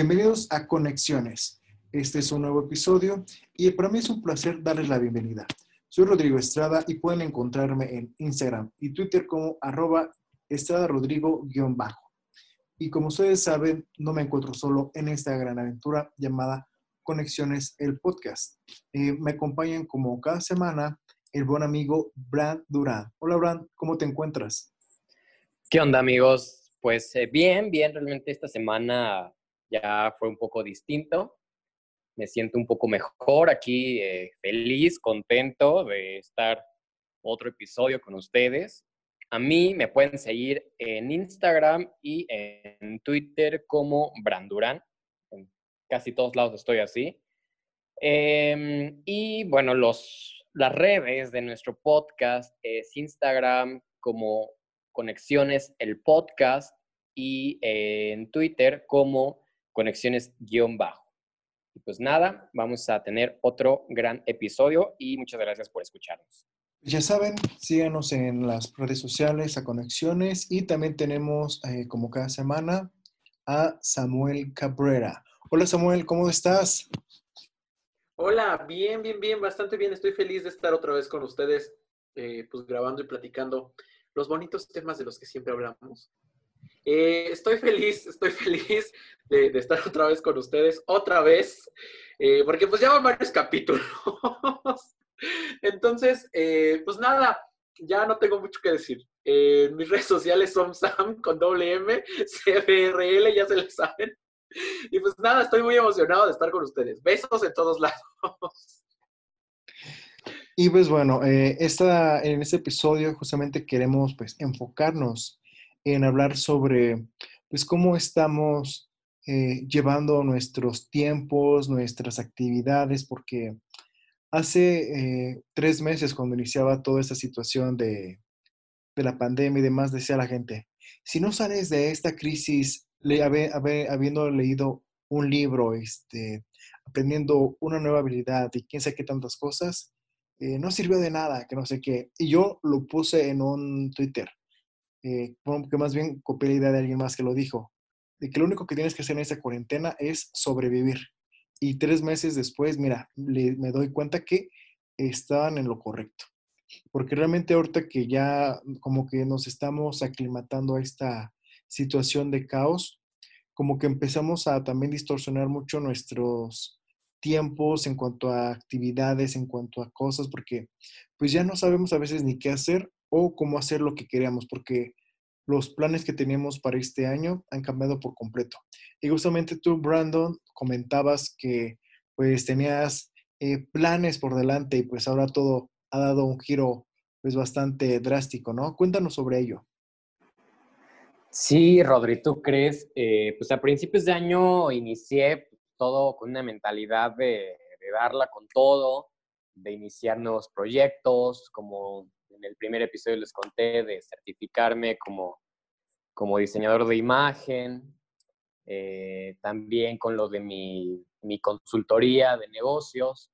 Bienvenidos a Conexiones. Este es un nuevo episodio y para mí es un placer darles la bienvenida. Soy Rodrigo Estrada y pueden encontrarme en Instagram y Twitter como arroba Estrada Rodrigo-bajo. Y como ustedes saben, no me encuentro solo en esta gran aventura llamada Conexiones, el podcast. Eh, me acompañan como cada semana el buen amigo Brand Durán. Hola Brand, ¿cómo te encuentras? ¿Qué onda amigos? Pues eh, bien, bien, realmente esta semana ya fue un poco distinto. Me siento un poco mejor aquí, eh, feliz, contento de estar otro episodio con ustedes. A mí me pueden seguir en Instagram y en Twitter como Brandurán. En casi todos lados estoy así. Em, y bueno, los, las redes de nuestro podcast es Instagram como Conexiones el podcast y en Twitter como Conexiones-bajo. Y pues nada, vamos a tener otro gran episodio y muchas gracias por escucharnos. Ya saben, síganos en las redes sociales a Conexiones y también tenemos eh, como cada semana a Samuel Cabrera. Hola Samuel, ¿cómo estás? Hola, bien, bien, bien, bastante bien. Estoy feliz de estar otra vez con ustedes, eh, pues grabando y platicando los bonitos temas de los que siempre hablamos. Eh, estoy feliz, estoy feliz de, estar otra vez con ustedes, otra vez, eh, porque pues ya van varios capítulos. Entonces, pues nada, ya no tengo mucho que decir. mis redes sociales son Sam con doble M, CBRL, ya se les saben. Y pues nada, estoy muy emocionado de estar con ustedes. Besos en todos lados. Y pues bueno, eh, esta, en este episodio justamente queremos pues enfocarnos en hablar sobre pues cómo estamos eh, llevando nuestros tiempos, nuestras actividades, porque hace eh, tres meses cuando iniciaba toda esta situación de, de la pandemia y demás, decía la gente, si no sales de esta crisis habiendo leído un libro, este, aprendiendo una nueva habilidad y quién sabe qué tantas cosas, eh, no sirvió de nada, que no sé qué. Y yo lo puse en un Twitter, eh, que más bien copié la idea de alguien más que lo dijo, de que lo único que tienes que hacer en esta cuarentena es sobrevivir. Y tres meses después, mira, me doy cuenta que estaban en lo correcto. Porque realmente ahorita que ya como que nos estamos aclimatando a esta situación de caos, como que empezamos a también distorsionar mucho nuestros tiempos en cuanto a actividades, en cuanto a cosas, porque pues ya no sabemos a veces ni qué hacer o cómo hacer lo que queríamos, porque los planes que teníamos para este año han cambiado por completo. Y justamente tú, Brandon, comentabas que pues tenías eh, planes por delante y pues ahora todo ha dado un giro pues bastante drástico, ¿no? Cuéntanos sobre ello. Sí, Rodri, ¿tú crees? Eh, pues a principios de año inicié todo con una mentalidad de, darla con todo, de iniciar nuevos proyectos, como en el primer episodio les conté, de certificarme como, como diseñador de imagen, eh, también con lo de mi, mi, consultoría de negocios.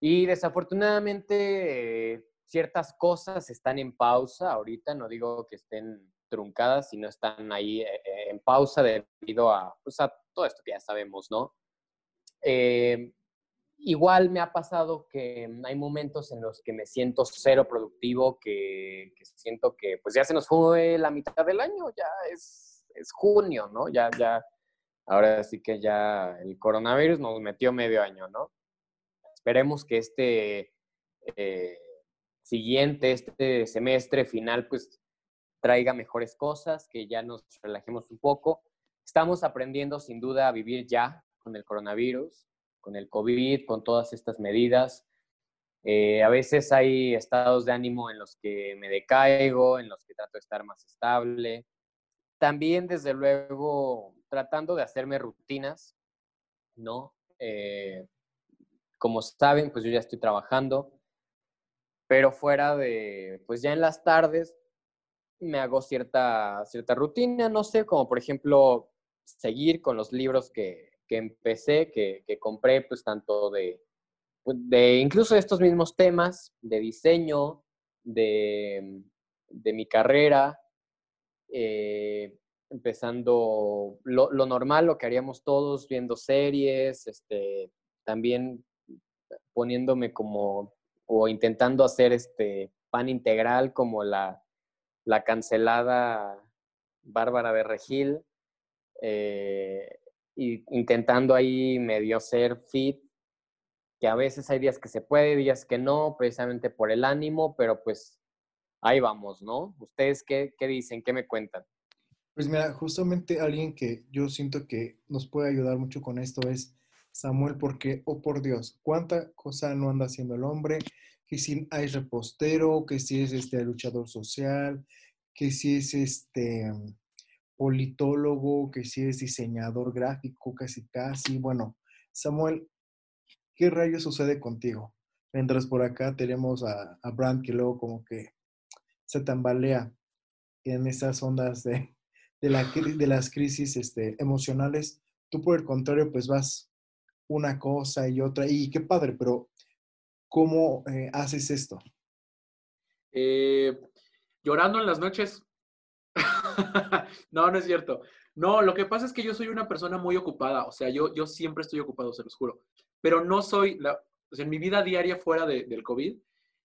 Y desafortunadamente eh, ciertas cosas están en pausa ahorita, no digo que estén truncadas y no están ahí eh, eh, en pausa debido a, pues, a todo esto que ya sabemos, ¿no? Eh, igual me ha pasado que hay momentos en los que me siento cero productivo, que, siento que pues ya se nos fue la mitad del año, ya es, es, junio, ¿no? Ya, ya, ahora sí que ya el coronavirus nos metió medio año, ¿no? Esperemos que este siguiente, este semestre final, pues traiga mejores cosas, que ya nos relajemos un poco. Estamos aprendiendo sin duda a vivir ya con el coronavirus, con el COVID, con todas estas medidas. Eh, a veces hay estados de ánimo en los que me decaigo, en los que trato de estar más estable. También, desde luego, tratando de hacerme rutinas, ¿no? Eh, como saben, pues yo ya estoy trabajando, pero fuera de, pues ya en las tardes, me hago cierta, cierta rutina, no sé, como por ejemplo seguir con los libros que, que empecé, que, que, compré, pues tanto de, pues, de incluso estos mismos temas, de diseño, de, de mi carrera, eh, empezando lo, lo, normal, lo que haríamos todos, viendo series, este, también poniéndome como, o intentando hacer este pan integral como la, la cancelada Bárbara de Regil, eh, y intentando ahí medio ser fit, que a veces hay días que se puede, días que no, precisamente por el ánimo, pero pues ahí vamos, ¿no? ¿Ustedes qué, qué dicen? ¿Qué me cuentan? Pues mira, justamente alguien que yo siento que nos puede ayudar mucho con esto es Samuel, porque, oh por Dios, cuánta cosa no anda haciendo el hombre, que si hay repostero, que si es este luchador social, que si es este politólogo, que si es diseñador gráfico, casi casi. Bueno, Samuel, ¿qué rayos sucede contigo? Mientras por acá tenemos a, a Brand que luego como que se tambalea en esas ondas de, de, la, de las crisis este, emocionales. Tú por el contrario, pues vas una cosa y otra, y qué padre, pero ¿cómo eh, haces esto? Eh, llorando en las noches. no, no es cierto. No, lo que pasa es que yo soy una persona muy ocupada, o sea, yo, yo siempre estoy ocupado, se los juro, pero no soy, la, o sea, en mi vida diaria fuera de, del COVID,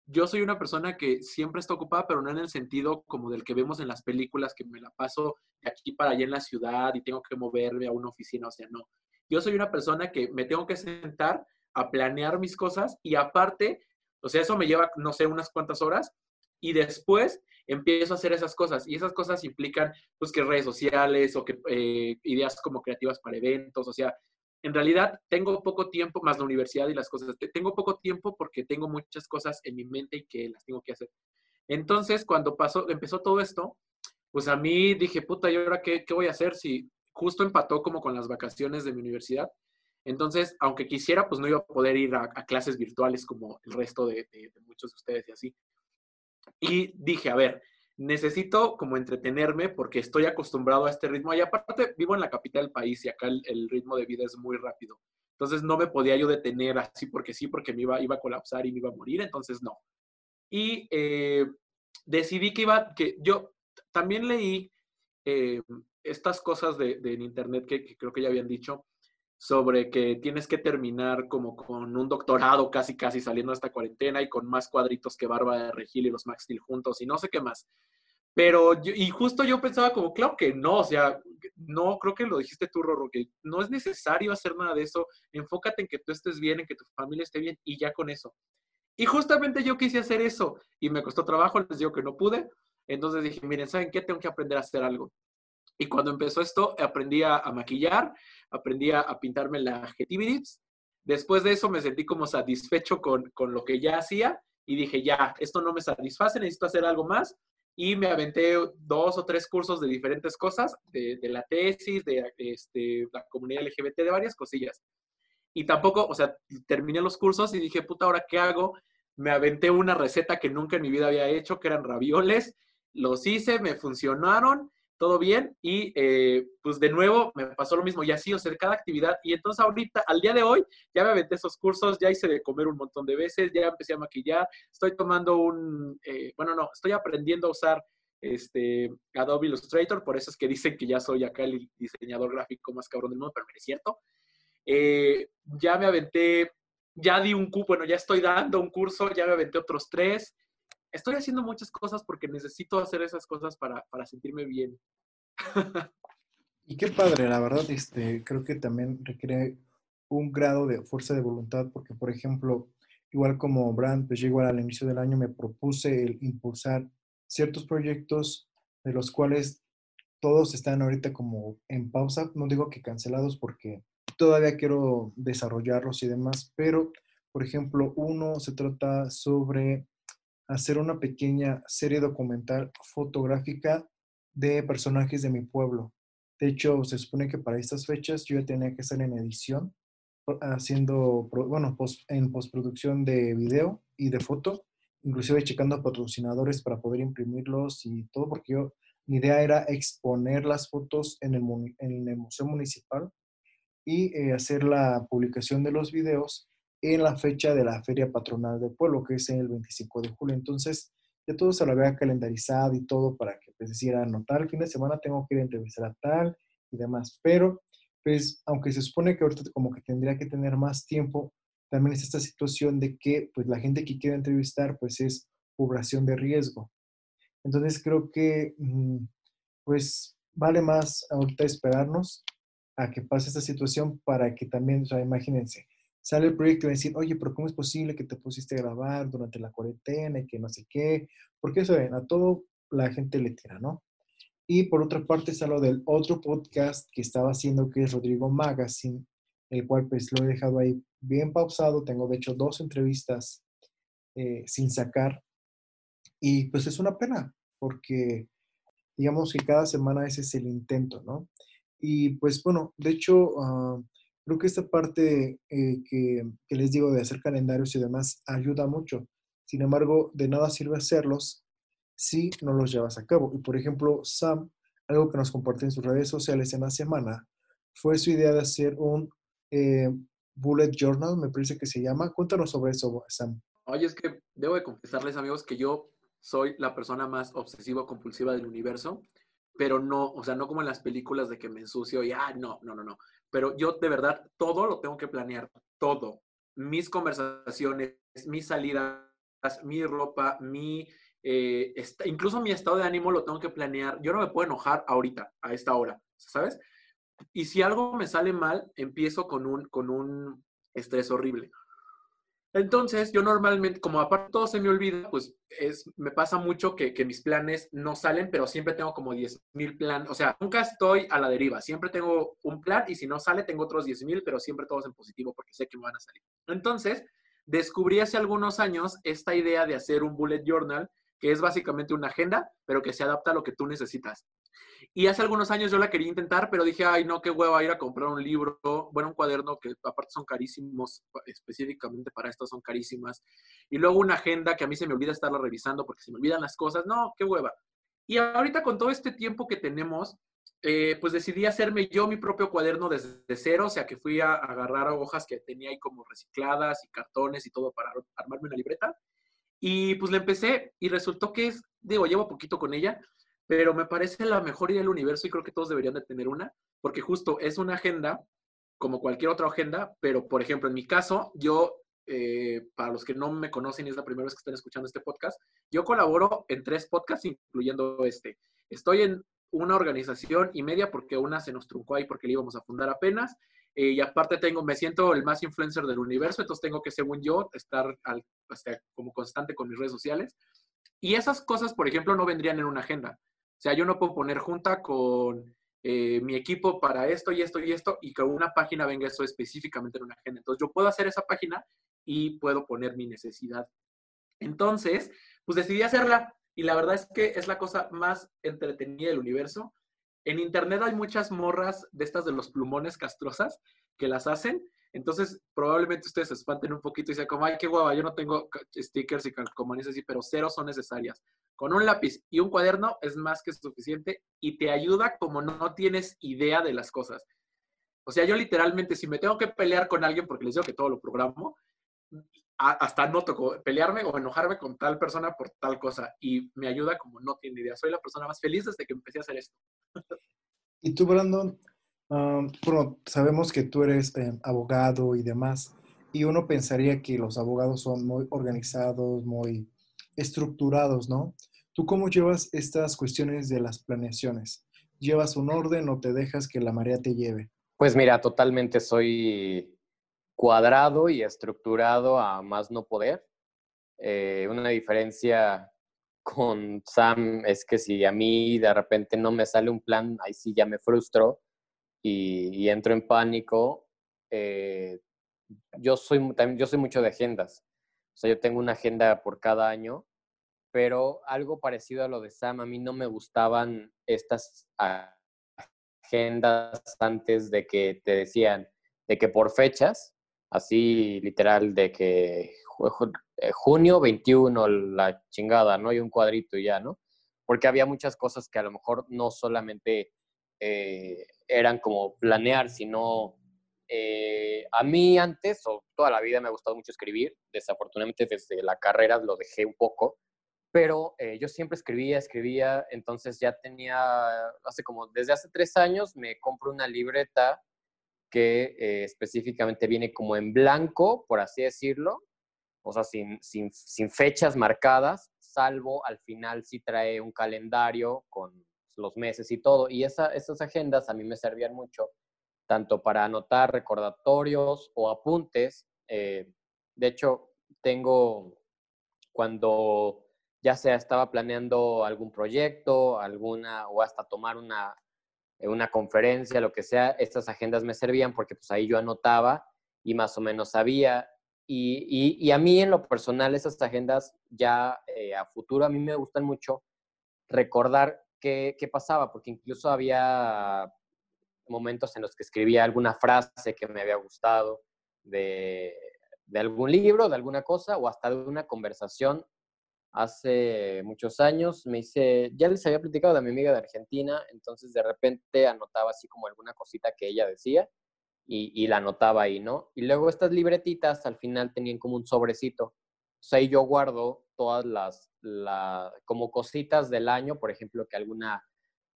yo soy una persona que siempre está ocupada, pero no en el sentido como del que vemos en las películas, que me la paso de aquí para allá en la ciudad y tengo que moverme a una oficina, o sea, no. Yo soy una persona que me tengo que sentar a planear mis cosas y aparte, o sea, eso me lleva, no sé, unas cuantas horas y después empiezo a hacer esas cosas y esas cosas implican pues que redes sociales o que eh, ideas como creativas para eventos, o sea, en realidad tengo poco tiempo, más la universidad y las cosas, tengo poco tiempo porque tengo muchas cosas en mi mente y que las tengo que hacer. Entonces, cuando pasó, empezó todo esto, pues a mí dije, puta, ¿y ahora qué, qué voy a hacer si justo empató como con las vacaciones de mi universidad? Entonces, aunque quisiera, pues no iba a poder ir a, clases virtuales como el resto de, muchos de ustedes y así. Y dije, a ver, necesito como entretenerme porque estoy acostumbrado a este ritmo. Y aparte, vivo en la capital del país y acá el, ritmo de vida es muy rápido. Entonces, no me podía yo detener así porque sí, porque me iba, iba a colapsar y me iba a morir. Entonces, no. Y eh, decidí que iba, que yo también leí eh, estas cosas de, en internet que creo que ya habían dicho sobre que tienes que terminar como con un doctorado casi casi saliendo de esta cuarentena y con más cuadritos que Barba de Regil y los Max Steel juntos y no sé qué más. Pero, y justo yo pensaba como, claro que no, o sea, no, creo que lo dijiste tú, Rorro, que no es necesario hacer nada de eso, enfócate en que tú estés bien, en que tu familia esté bien y ya con eso. Y justamente yo quise hacer eso y me costó trabajo, les digo que no pude, entonces dije, miren, ¿saben qué? Tengo que aprender a hacer algo. Y cuando empezó esto, aprendí a, maquillar, aprendí a, pintarme la adjetivities. Después de eso me sentí como satisfecho con, con, lo que ya hacía y dije, ya, esto no me satisface, necesito hacer algo más. Y me aventé dos o tres cursos de diferentes cosas, de, de la tesis, de este, la comunidad LGBT, de varias cosillas. Y tampoco, o sea, terminé los cursos y dije, puta, ¿ahora qué hago? Me aventé una receta que nunca en mi vida había hecho, que eran ravioles. Los hice, me funcionaron todo bien y eh, pues de nuevo me pasó lo mismo y así, o sea, cada actividad. Y entonces ahorita, al día de hoy, ya me aventé esos cursos, ya hice de comer un montón de veces, ya empecé a maquillar, estoy tomando un, eh, bueno, no, estoy aprendiendo a usar este Adobe Illustrator, por eso es que dicen que ya soy acá el diseñador gráfico más cabrón del mundo, pero es cierto. Eh, ya me aventé, ya di un cupo, bueno, ya estoy dando un curso, ya me aventé otros tres, estoy haciendo muchas cosas porque necesito hacer esas cosas para, para sentirme bien. y qué padre, la verdad, este, creo que también requiere un grado de fuerza de voluntad, porque, por ejemplo, igual como Brand, pues yo igual al inicio del año me propuse el impulsar ciertos proyectos de los cuales todos están ahorita como en pausa, no digo que cancelados porque todavía quiero desarrollarlos y demás, pero por ejemplo, uno se trata sobre hacer una pequeña serie documental fotográfica de personajes de mi pueblo. De hecho, se supone que para estas fechas yo ya tenía que estar en edición, haciendo, bueno, en postproducción de video y de foto, inclusive checando patrocinadores para poder imprimirlos y todo, porque yo, mi idea era exponer las fotos en el, en el Museo Municipal y eh, hacer la publicación de los videos en la fecha de la Feria Patronal del Pueblo, que es el 25 de julio. Entonces, ya todo se lo había calendarizado y todo para que pues decir, ah, no, tal fin de semana tengo que ir a entrevistar a tal y demás. Pero, pues, aunque se supone que ahorita como que tendría que tener más tiempo, también es esta situación de que, pues, la gente que quiere entrevistar, pues, es población de riesgo. Entonces, creo que, mm, pues, vale más ahorita esperarnos a que pase esta situación para que también, o sea, imagínense, sale el proyecto y decir, oye, pero ¿cómo es posible que te pusiste a grabar durante la cuarentena y que no sé qué? Porque eso, a todo la gente le tira, ¿no? Y por otra parte está lo del otro podcast que estaba haciendo, que es Rodrigo Magazine, el cual pues lo he dejado ahí bien pausado. Tengo de hecho dos entrevistas eh, sin sacar. Y pues es una pena, porque digamos que cada semana ese es el intento, ¿no? Y pues bueno, de hecho, ah, creo que esta parte eh, que, que, les digo de hacer calendarios y demás ayuda mucho. Sin embargo, de nada sirve hacerlos si no los llevas a cabo. Y por ejemplo, Sam, algo que nos compartió en sus redes sociales en la semana, fue su idea de hacer un eh, bullet journal, me parece que se llama. Cuéntanos sobre eso, Sam. Oye, es que debo de confesarles, amigos, que yo soy la persona más obsesiva compulsiva del universo pero no, o sea, no como en las películas de que me ensucio y, ah, no, no, no, no. Pero yo de verdad todo lo tengo que planear, todo. Mis conversaciones, mis salidas, mi ropa, mi, eh, incluso mi estado de ánimo lo tengo que planear. Yo no me puedo enojar ahorita, a esta hora, ¿sabes? Y si algo me sale mal, empiezo con un, con un estrés horrible. Entonces, yo normalmente, como aparte todo se me olvida, pues es, me pasa mucho que, mis planes no salen, pero siempre tengo como 10 mil planes. O sea, nunca estoy a la deriva. Siempre tengo un plan y si no sale, tengo otros 10 mil, pero siempre todos en positivo porque sé que me van a salir. Entonces, descubrí hace algunos años esta idea de hacer un bullet journal, que es básicamente una agenda, pero que se adapta a lo que tú necesitas. Y hace algunos años yo la quería intentar, pero dije, ay, no, qué hueva ir a comprar un libro, bueno, un cuaderno que aparte son carísimos, específicamente para esto son carísimas. Y luego una agenda que a mí se me olvida estarla revisando porque se me olvidan las cosas. No, qué hueva. Y ahorita con todo este tiempo que tenemos, eh, pues decidí hacerme yo mi propio cuaderno desde cero, o sea que fui a, agarrar hojas que tenía ahí como recicladas y cartones y todo para armarme una libreta. Y pues le empecé y resultó que es, digo, llevo poquito con ella, pero me parece la mejor idea del universo y creo que todos deberían de tener una, porque justo es una agenda como cualquier otra agenda, pero por ejemplo, en mi caso, yo, eh, para los que no me conocen y es la primera vez que están escuchando este podcast, yo colaboro en tres podcasts, incluyendo este. Estoy en una organización y media porque una se nos truncó ahí porque la íbamos a fundar apenas. Eh, y aparte tengo, me siento el más influencer del universo, entonces tengo que, según yo, estar al, como constante con mis redes sociales. Y esas cosas, por ejemplo, no vendrían en una agenda. Sea, yo no puedo poner junta con eh, mi equipo para esto y esto y esto y que una página venga eso específicamente en una agenda. Entonces yo puedo hacer esa página y puedo poner mi necesidad. Entonces, pues decidí hacerla y la verdad es que es la cosa más entretenida del universo. En internet hay muchas morras de estas de los plumones castrosas que las hacen entonces, probablemente ustedes se espanten un poquito y sean como, ay, qué guava, yo no tengo stickers y calcomanías así, pero cero son necesarias. Con un lápiz y un cuaderno es más que suficiente y te ayuda como no tienes idea de las cosas. O sea, yo literalmente, si me tengo que pelear con alguien, porque les digo que todo lo programo, hasta no toco pelearme o enojarme con tal persona por tal cosa. Y me ayuda como no tiene idea. Soy la persona más feliz desde que empecé a hacer esto. ¿Y tú, Brandon, sabemos que tú eres eh, abogado y demás, y uno pensaría que los abogados son muy organizados, muy estructurados, ¿no? ¿Tú cómo llevas estas cuestiones de las planeaciones? ¿Llevas un orden o te dejas que la marea te lleve? Pues mira, totalmente soy cuadrado y estructurado a más no poder. Eh, una diferencia con Sam es que si a mí de repente no me sale un plan, ahí sí ya me frustro y, entro en pánico, eh, yo, soy, yo soy mucho de agendas. O sea, yo tengo una agenda por cada año, pero algo parecido a lo de Sam, a mí no me gustaban estas agendas antes de que te decían, de que por fechas, así literal, de que eh, junio 21, la chingada, ¿no? hay un cuadrito y ya, ¿no? Porque había muchas cosas que a lo mejor no solamente eh, eran como planear, sino eh, a mí antes, o toda la vida me ha gustado mucho escribir, desafortunadamente desde la carrera lo dejé un poco, pero eh, yo siempre escribía, escribía, entonces ya tenía, hace como, desde hace tres años me compro una libreta que eh, específicamente viene como en blanco, por así decirlo, o sea, sin, sin, sin, fechas marcadas, salvo al final sí trae un calendario con los meses y todo. Y esa, esas agendas a mí me servían mucho, tanto para anotar recordatorios o apuntes. Eh, de hecho, tengo cuando ya sea estaba planeando algún proyecto, alguna, o hasta tomar una, una conferencia, lo que sea, estas agendas me servían porque pues ahí yo anotaba y más o menos sabía. Y, y, a mí en lo personal esas agendas ya eh, a futuro a mí me gustan mucho recordar qué, pasaba, porque incluso había momentos en los que escribía alguna frase que me había gustado de, de algún libro, de alguna cosa o hasta de una conversación hace muchos años. Me hice, ya les había platicado de mi amiga de Argentina, entonces de repente anotaba así como alguna cosita que ella decía y, la anotaba ahí, ¿no? Y luego estas libretitas al final tenían como un sobrecito. Entonces ahí yo guardo todas las, la, como cositas del año, por ejemplo, que alguna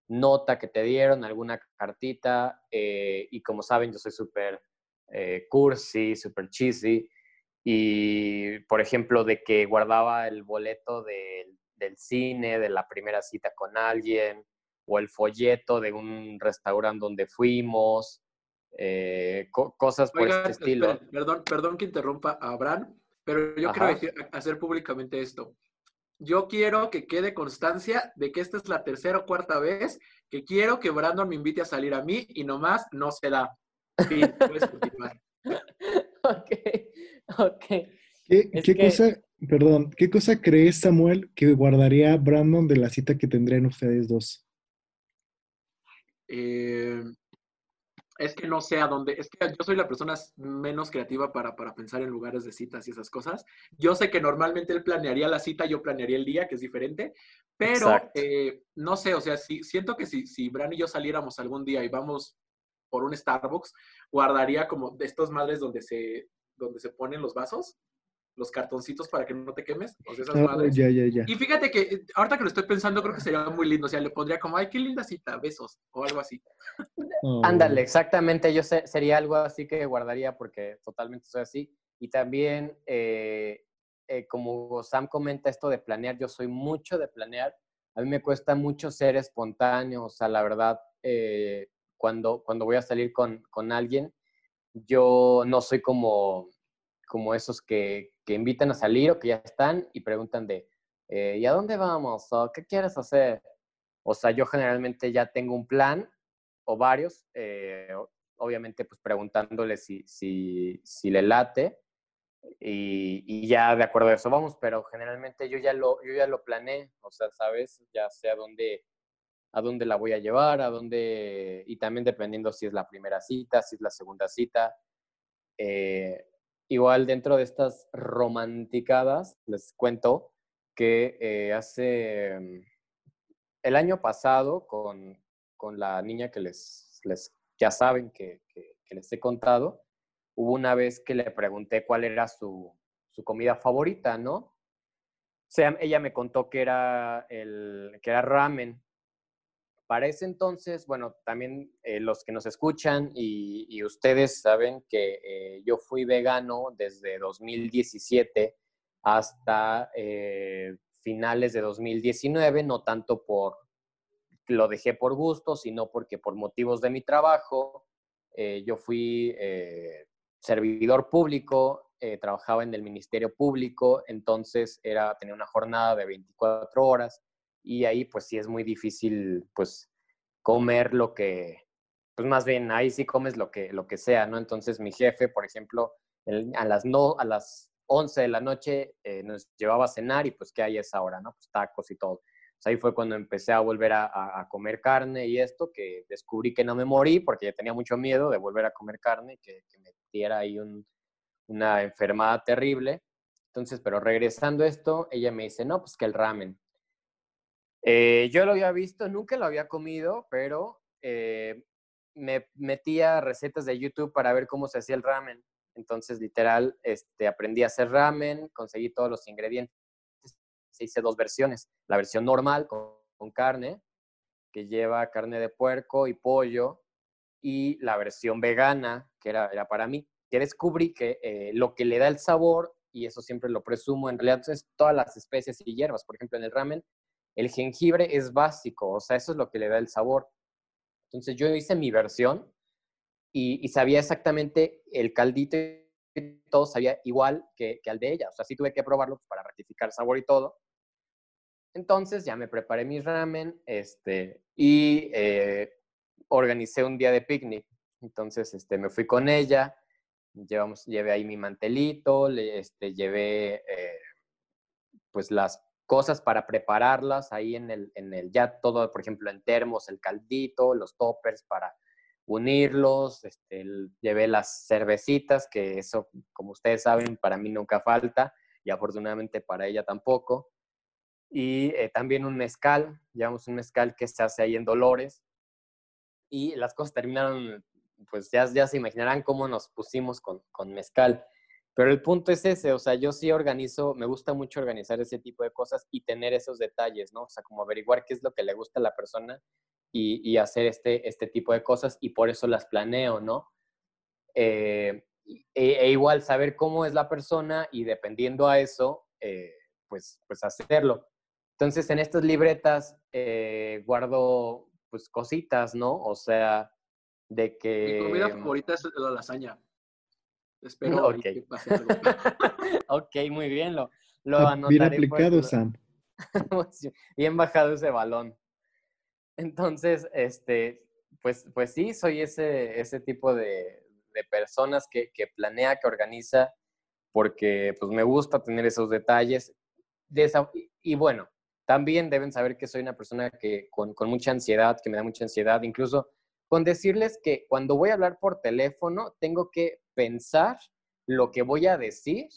nota que te dieron, alguna cartita, eh, y como saben, yo soy súper eh, cursi, súper cheesy, y, por ejemplo, de que guardaba el boleto del cine, de la primera cita con alguien, o el folleto de un restaurante donde fuimos, eh, cosas por este estilo. perdón, perdón que interrumpa a Abraham, pero yo quiero hacer públicamente esto. Yo quiero que quede constancia de que esta es la tercera o cuarta vez que quiero que Brandon me invite a salir a mí y nomás no se da. puedes continuar. ok. Ok. ¿Qué, cosa, perdón, qué cosa crees, Samuel, que guardaría Brandon de la cita que tendrían ustedes dos? Eh, es que no sé a dónde, es que yo soy la persona menos creativa para, pensar en lugares de citas y esas cosas. Yo sé que normalmente él planearía la cita, yo planearía el día, que es diferente, pero eh, no sé, o sea, si, siento que si, si Bran y yo saliéramos algún día y vamos por un Starbucks, guardaría como de estos madres donde se, donde se ponen los vasos, los cartoncitos para que no te quemes. O sea, esas madres. Ya, ya, ya. Y fíjate que eh, ahorita que lo estoy pensando, creo que sería muy lindo. O sea, le pondría como, ay, qué linda cita, besos, o algo así. Oh. Ándale, exactamente. Yo sé, sería algo así que guardaría porque totalmente soy así. Y también, eh, eh, como Sam comenta esto de planear, yo soy mucho de planear. A mí me cuesta mucho ser espontáneo. O sea, la verdad, cuando, cuando voy a salir con, con alguien, yo no soy como, como esos que, que, invitan a salir o que ya están y preguntan de, eh, ¿y a dónde vamos? ¿O qué quieres hacer? O sea, yo generalmente ya tengo un plan o varios, eh, obviamente pues preguntándole si, si, si le late y, y, ya de acuerdo a eso vamos, pero generalmente yo ya lo, yo ya lo planeé, o sea, sabes, ya sé a dónde, a dónde la voy a llevar, a dónde, y también dependiendo si es la primera cita, si es la segunda cita. Eh, igual dentro de estas romanticadas, les cuento que eh, hace mm, el año pasado con, con la niña que les, les ya saben que, que, les he contado, hubo una vez que le pregunté cuál era su, su comida favorita, ¿no? O sea, ella me contó que era, el, que era ramen, para ese entonces, bueno, también eh, los que nos escuchan y, ustedes saben que eh, yo fui vegano desde 2017 hasta eh, finales de 2019, no tanto por lo dejé por gusto, sino porque por motivos de mi trabajo, yo fui servidor público, trabajaba en el Ministerio Público, entonces era, tenía una jornada de 24 horas y ahí pues sí es muy difícil pues comer lo que, pues más bien ahí sí comes lo que, lo que sea, ¿no? Entonces mi jefe, por ejemplo, a las, no, a las 11 de la noche eh, nos llevaba a cenar y pues ¿qué hay esa hora, no? Pues tacos y todo. ahí fue cuando empecé a volver a, comer carne y esto, que descubrí que no me morí porque ya tenía mucho miedo de volver a comer carne, que, que me diera ahí una enfermedad terrible. Entonces, pero regresando a esto, ella me dice, no, pues que el ramen. Eh, yo lo había visto, nunca lo había comido, pero eh, me metía recetas de YouTube para ver cómo se hacía el ramen. Entonces, literal, este, aprendí a hacer ramen, conseguí todos los ingredientes hice dos versiones. La versión normal con, carne, que lleva carne de puerco y pollo, y la versión vegana, que era, era para mí, que descubrí que eh, lo que le da el sabor, y eso siempre lo presumo, en realidad es todas las especies y hierbas. Por ejemplo, en el ramen, el jengibre es básico, o sea, eso es lo que le da el sabor. Entonces yo hice mi versión y, sabía exactamente el caldito y todo sabía igual que, al de ella. O sea, sí tuve que probarlo para rectificar sabor y todo. Entonces ya me preparé mi ramen este, y eh, organicé un día de picnic. Entonces este, me fui con ella, llevamos, llevé ahí mi mantelito, le, este, llevé eh, pues las cosas para prepararlas ahí en el, en el, ya todo, por ejemplo, en termos, el caldito, los toppers para unirlos, este, llevé las cervecitas, que eso, como ustedes saben, para mí nunca falta y afortunadamente para ella tampoco. Y eh, también un mezcal, llevamos un mezcal que se hace ahí en Dolores. Y las cosas terminaron, pues ya, ya se imaginarán cómo nos pusimos con, con mezcal. Pero el punto es ese, o sea, yo sí organizo, me gusta mucho organizar ese tipo de cosas y tener esos detalles, ¿no? O sea, como averiguar qué es lo que le gusta a la persona y, hacer este, este tipo de cosas y por eso las planeo, ¿no? Eh, e, e, igual saber cómo es la persona y dependiendo a eso, eh, pues, pues hacerlo. Entonces, en estas libretas eh, guardo pues cositas, ¿no? O sea, de que... Mi comida favorita es la lasaña. Espero que pase algo. ok, muy bien, lo, lo anotaré. Bien aplicado, Sam. bien bajado ese balón. Entonces, este, pues, pues sí, soy ese, ese tipo de, personas que, planea, que organiza, porque pues me gusta tener esos detalles. y, bueno, también deben saber que soy una persona que con, con, mucha ansiedad, que me da mucha ansiedad, incluso con decirles que cuando voy a hablar por teléfono, tengo que pensar lo que voy a decir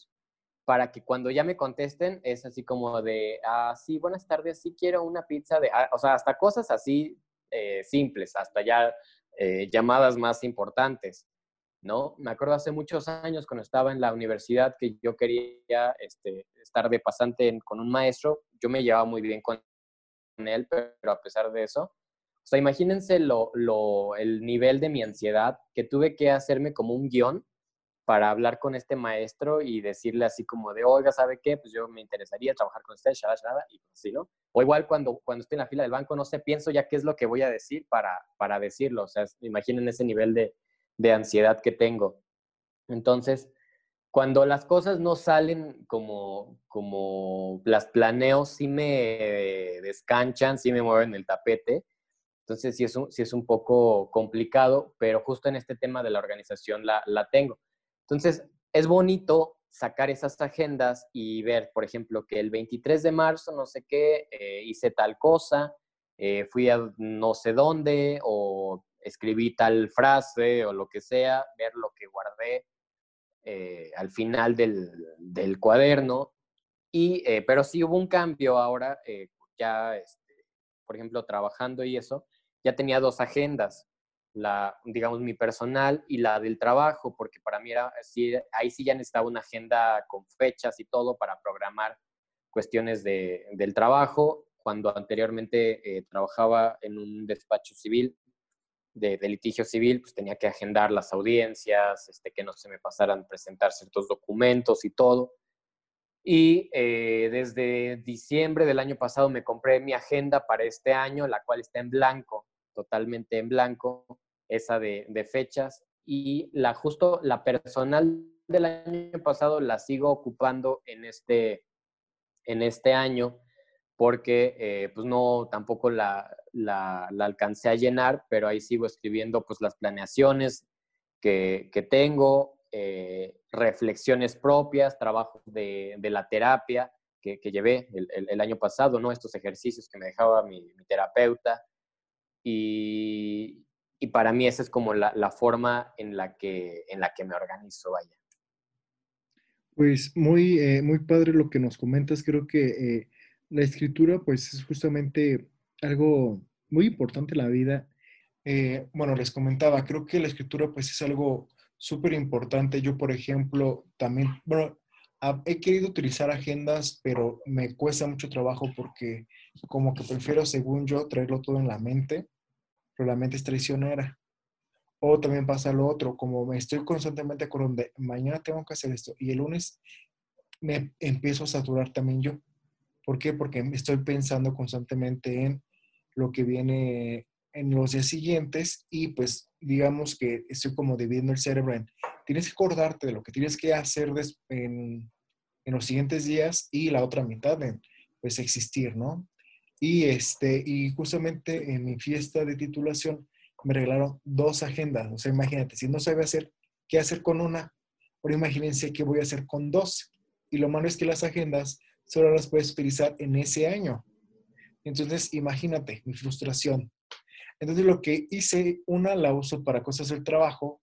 para que cuando ya me contesten es así como de, ah, sí, buenas tardes, sí quiero una pizza de, ah", o sea, hasta cosas así eh, simples, hasta ya eh, llamadas más importantes, ¿no? Me acuerdo hace muchos años cuando estaba en la universidad que yo quería este, estar de pasante con un maestro, yo me llevaba muy bien con él, pero a pesar de eso, o sea, imagínense lo, el nivel de mi ansiedad que tuve que hacerme como un guion para hablar con este maestro y decirle así como de, oiga, ¿sabe qué? Pues yo me interesaría trabajar con usted, shalala, shalala, y pues así, ¿no? O igual cuando, cuando estoy en la fila del banco, no sé, pienso ya qué es lo que voy a decir para, para decirlo. O sea, imaginen ese nivel de, de ansiedad que tengo. Entonces, cuando las cosas no salen como, como las planeo, sí me descanchan, sí me mueven el tapete. Entonces, sí es un, sí es un poco complicado, pero justo en este tema de la organización la, la tengo. Entonces, es bonito sacar esas agendas y ver, por ejemplo, que el 23 de marzo, no sé qué, eh, hice tal cosa, eh, fui a no sé dónde o escribí tal frase o lo que sea, ver lo que guardé eh, al final del, cuaderno. Y, pero sí hubo un cambio ahora, ya, este, por ejemplo, trabajando y eso, ya tenía dos agendas la, digamos, mi personal y la del trabajo, porque para mí era, así, ahí sí ya necesitaba una agenda con fechas y todo para programar cuestiones de, del trabajo. Cuando anteriormente eh, trabajaba en un despacho civil, de, litigio civil, pues tenía que agendar las audiencias, este, que no se me pasaran presentar ciertos documentos y todo. Y eh, desde diciembre del año pasado me compré mi agenda para este año, la cual está en blanco, totalmente en blanco, esa de, fechas. Y la justo la personal del año pasado la sigo ocupando en este, en este año porque eh, pues no, tampoco la, la, alcancé a llenar, pero ahí sigo escribiendo pues las planeaciones que, que tengo, eh, reflexiones propias, trabajos de, de la terapia que, que llevé el, el, año pasado, ¿no? Estos ejercicios que me dejaba mi, mi terapeuta. Y, para mí esa es como la, la, forma en la, que, en la que me organizo, vaya. Pues muy, eh, muy padre lo que nos comentas. Creo que eh, la escritura pues es justamente algo muy importante en la vida. Eh, bueno, les comentaba, creo que la escritura pues es algo súper importante. Yo, por ejemplo, también, bueno, he querido utilizar agendas, pero me cuesta mucho trabajo porque como que prefiero, según yo, traerlo todo en la mente, pero la mente es traicionera. O también pasa lo otro, como me estoy constantemente acordando de mañana tengo que hacer esto y el lunes me empiezo a saturar también yo. ¿Por qué? Porque estoy pensando constantemente en lo que viene en los días siguientes y pues digamos que estoy como dividiendo el cerebro en, tienes que acordarte de lo que tienes que hacer en, los siguientes días y la otra mitad en, pues, existir, ¿no? Y, este, y justamente en mi fiesta de titulación me regalaron dos agendas. O sea, imagínate, si no sabe hacer qué hacer con una, ahora imagínense qué voy a hacer con dos. Y lo malo es que las agendas solo las puedes utilizar en ese año. Entonces, imagínate mi frustración. Entonces, lo que hice, una la uso para cosas del trabajo,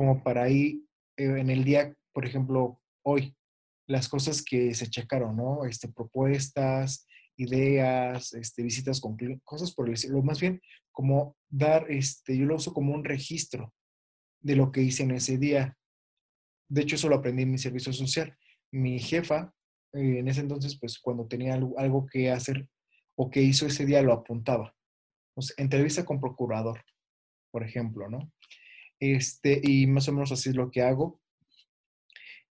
como para ir eh, en el día, por ejemplo, hoy, las cosas que se checaron, ¿no? Este, propuestas, ideas, este, visitas con cosas por el estilo. Más bien, como dar, este, yo lo uso como un registro de lo que hice en ese día. De hecho, eso lo aprendí en mi servicio social. Mi jefa, eh, en ese entonces, pues cuando tenía algo, que hacer o que hizo ese día, lo apuntaba. entrevista con procurador, por ejemplo, ¿no? Este, y más o menos así es lo que hago.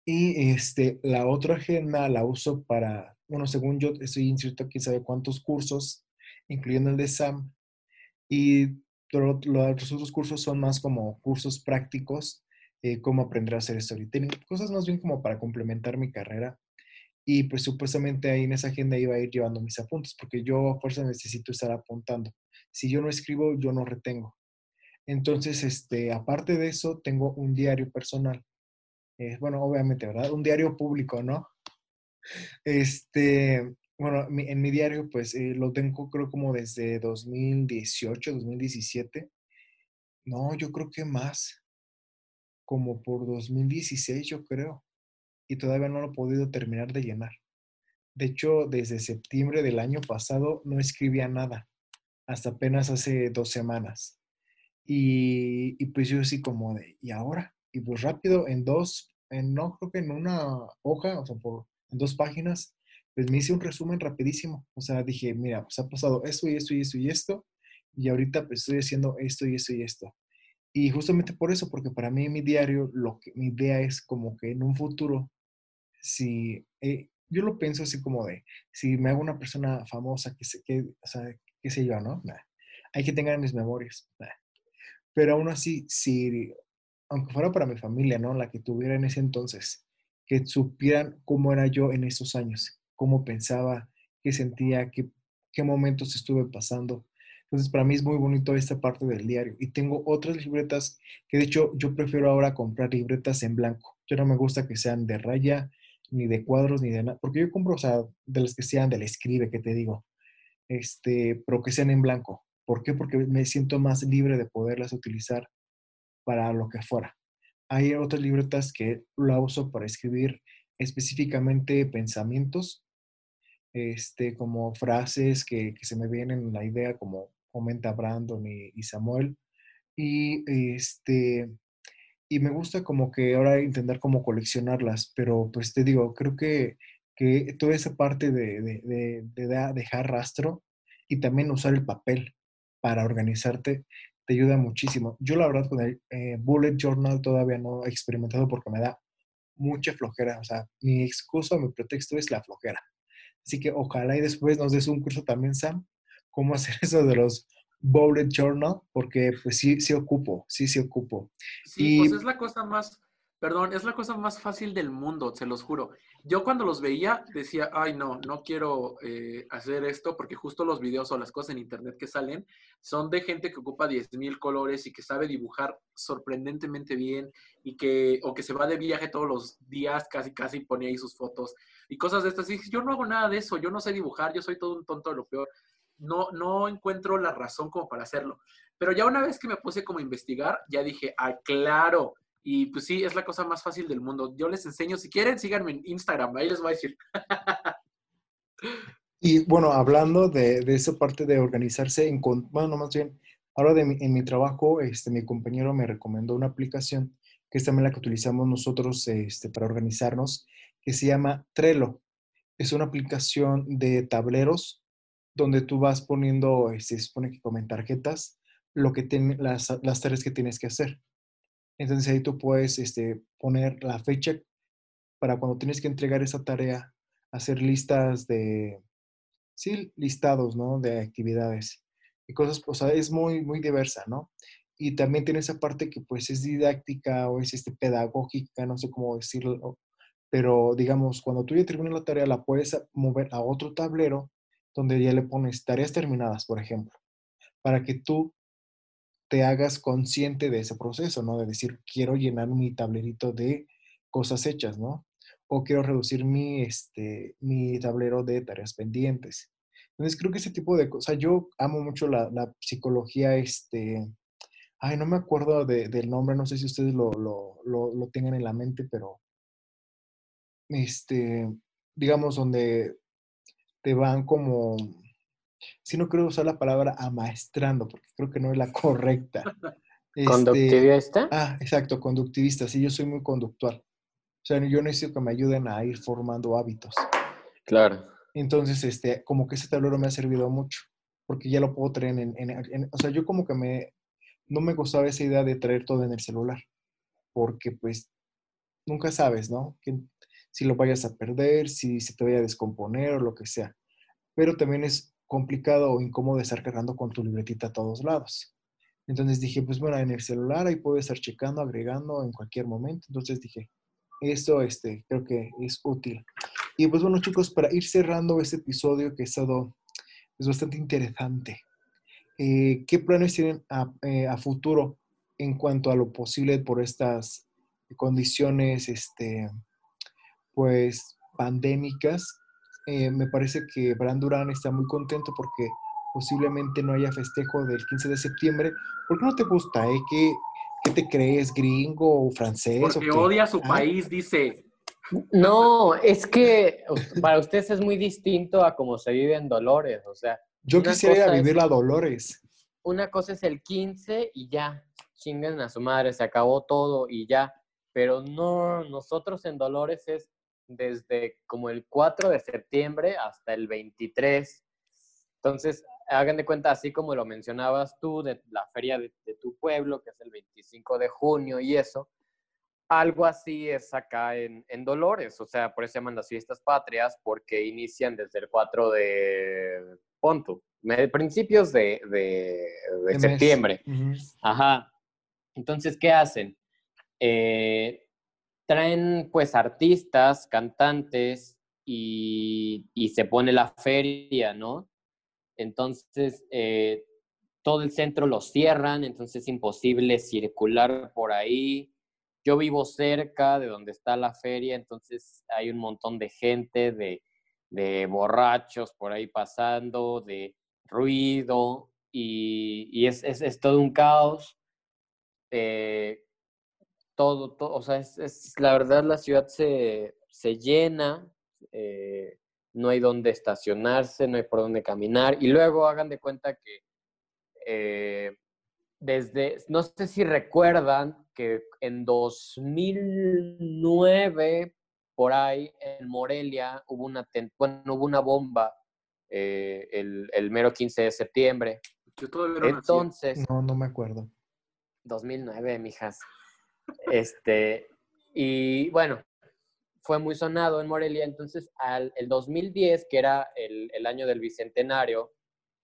Y este, la otra agenda la uso para bueno, según yo estoy inscrito aquí, sabe cuántos cursos, incluyendo el de SAM, y los otros cursos son más como cursos prácticos, eh, cómo aprender a hacer storytelling, cosas más bien como para complementar mi carrera. Y pues supuestamente ahí en esa agenda iba a ir llevando mis apuntes, porque yo a fuerza necesito estar apuntando. Si yo no escribo, yo no retengo. Entonces, este, aparte de eso, tengo un diario personal. Eh, bueno, obviamente, ¿verdad? Un diario público, ¿no? Este, bueno, en mi diario, pues eh, lo tengo creo como desde 2018, 2017. No, yo creo que más, como por 2016, yo creo. Y todavía no lo he podido terminar de llenar. De hecho, desde septiembre del año pasado no escribía nada, hasta apenas hace dos semanas. Y, y pues yo así como de, ¿y ahora? Y pues rápido, en dos, en, no creo que en una hoja, o sea, por en dos páginas, pues me hice un resumen rapidísimo. O sea, dije, mira, pues ha pasado esto y esto y esto y esto, y ahorita pues estoy haciendo esto y esto y esto. Y justamente por eso, porque para mí mi diario, lo que mi idea es como que en un futuro, si eh, yo lo pienso así como de, si me hago una persona famosa, que, se, que o sea, qué sé yo, ¿no? Hay que tener mis memorias. Pero aún así, si, aunque fuera para mi familia, ¿no? La que tuviera en ese entonces, que supieran cómo era yo en esos años, cómo pensaba, qué sentía, qué, qué momentos estuve pasando. Entonces, para mí es muy bonito esta parte del diario. Y tengo otras libretas que, de hecho, yo prefiero ahora comprar libretas en blanco. Yo no me gusta que sean de raya, ni de cuadros, ni de nada. Porque yo compro, o sea, de las que sean del escribe, que te digo. Este, pero que sean en blanco. ¿Por qué? Porque me siento más libre de poderlas utilizar para lo que fuera. Hay otras libretas que la uso para escribir específicamente pensamientos, este, como frases que, que se me vienen en la idea, como comenta Brandon y, Samuel. Y, este, y me gusta como que ahora intentar como coleccionarlas, pero pues te digo, creo que, que toda esa parte de, de, de, dejar rastro y también usar el papel para organizarte te ayuda muchísimo. Yo la verdad con el eh, Bullet Journal todavía no he experimentado porque me da mucha flojera. O sea, mi excusa, mi pretexto es la flojera. Así que ojalá y después nos des un curso también, Sam, cómo hacer eso de los Bullet Journal, porque pues sí, sí ocupo, sí, sí ocupo. Sí, pues es la cosa más Perdón, es la cosa más fácil del mundo, se los juro. Yo cuando los veía decía, ay no, no quiero eh, hacer esto porque justo los videos o las cosas en internet que salen son de gente que ocupa 10.000 colores y que sabe dibujar sorprendentemente bien y que, o que se va de viaje todos los días, casi casi pone ahí sus fotos y cosas de estas. Y yo no hago nada de eso, yo no sé dibujar, yo soy todo un tonto de lo peor. No, no encuentro la razón como para hacerlo. Pero ya una vez que me puse como a investigar, ya dije, ah, claro, y pues sí, es la cosa más fácil del mundo. Yo les enseño, si quieren, síganme en Instagram, ahí les voy a decir. y bueno, hablando de, de, esa parte de organizarse, en, bueno, más bien, ahora en mi trabajo, este, mi compañero me recomendó una aplicación que es también la que utilizamos nosotros este, para organizarnos, que se llama Trello. Es una aplicación de tableros donde tú vas poniendo, este, se supone que con tarjetas, lo que las, las tareas que tienes que hacer. Entonces ahí tú puedes este, poner la fecha para cuando tienes que entregar esa tarea, hacer listas de, sí, listados, ¿no? De actividades y cosas, o sea, es muy, muy diversa, ¿no? Y también tiene esa parte que pues es didáctica o es este, pedagógica, no sé cómo decirlo, pero digamos, cuando tú ya terminas la tarea, la puedes mover a otro tablero donde ya le pones tareas terminadas, por ejemplo, para que tú te hagas consciente de ese proceso, ¿no? De decir, quiero llenar mi tablerito de cosas hechas, ¿no? O quiero reducir mi, este, mi tablero de tareas pendientes. Entonces, creo que ese tipo de cosas, yo amo mucho la, la psicología, este, ay, no me acuerdo del nombre, no sé si ustedes lo, lo, lo, lo tengan en la mente, pero, este, digamos, donde te van como si no creo usar la palabra amaestrando, porque creo que no es la correcta. Este, ¿Conductivista? Ah, exacto, conductivista. Sí, yo soy muy conductual. O sea, yo necesito que me ayuden a ir formando hábitos. Claro. Entonces, este, como que ese tablero me ha servido mucho, porque ya lo puedo traer en, en, o sea, yo como que me, no me gustaba esa idea de traer todo en el celular, porque pues nunca sabes, ¿no? Que, si lo vayas a perder, si se te vaya a descomponer o lo que sea. Pero también es complicado o incómodo estar cargando con tu libretita a todos lados. Entonces dije, pues bueno, en el celular ahí puedo estar checando, agregando en cualquier momento. Entonces dije, esto este, creo que es útil. Y pues bueno, chicos, para ir cerrando este episodio que ha estado es bastante interesante, eh, ¿qué planes tienen a, eh, a, futuro en cuanto a lo posible por estas condiciones, este, pues, pandémicas eh, me parece que Bran Durán está muy contento porque posiblemente no haya festejo del 15 de septiembre. ¿Por qué no te gusta? Eh? ¿Qué, ¿Qué, te crees, gringo o francés? Porque odia su ah. país, dice. No, es que para ustedes es muy distinto a cómo se vive en Dolores, o sea. Yo quisiera vivir la Dolores. Una cosa es el 15 y ya, chingan a su madre, se acabó todo y ya. Pero no, nosotros en Dolores es desde como el 4 de septiembre hasta el 23. Entonces, hagan de cuenta, así como lo mencionabas tú, de la feria de, tu pueblo, que es el 25 de junio y eso, algo así es acá en, Dolores, o sea, por eso se llaman las fiestas patrias, porque inician desde el 4 de Ponto, principios de, septiembre. Ajá. Entonces, ¿qué hacen? Eh, traen pues artistas, cantantes y, se pone la feria, ¿no? Entonces, eh, todo el centro lo cierran, entonces es imposible circular por ahí. Yo vivo cerca de donde está la feria, entonces hay un montón de gente, de, borrachos por ahí pasando, de ruido, y, es, todo un caos. Eh, todo, todo, o sea, es, la verdad la ciudad se, llena, eh, no hay donde estacionarse, no hay por dónde caminar, y luego hagan de cuenta que eh, desde, no sé si recuerdan que en 2009, por ahí, en Morelia, hubo una, bueno, hubo una bomba eh, el, mero 15 de septiembre. Entonces... No, no me acuerdo. 2009, mijas. Este, y bueno, fue muy sonado en Morelia. Entonces, al el 2010, que era el, el año del bicentenario,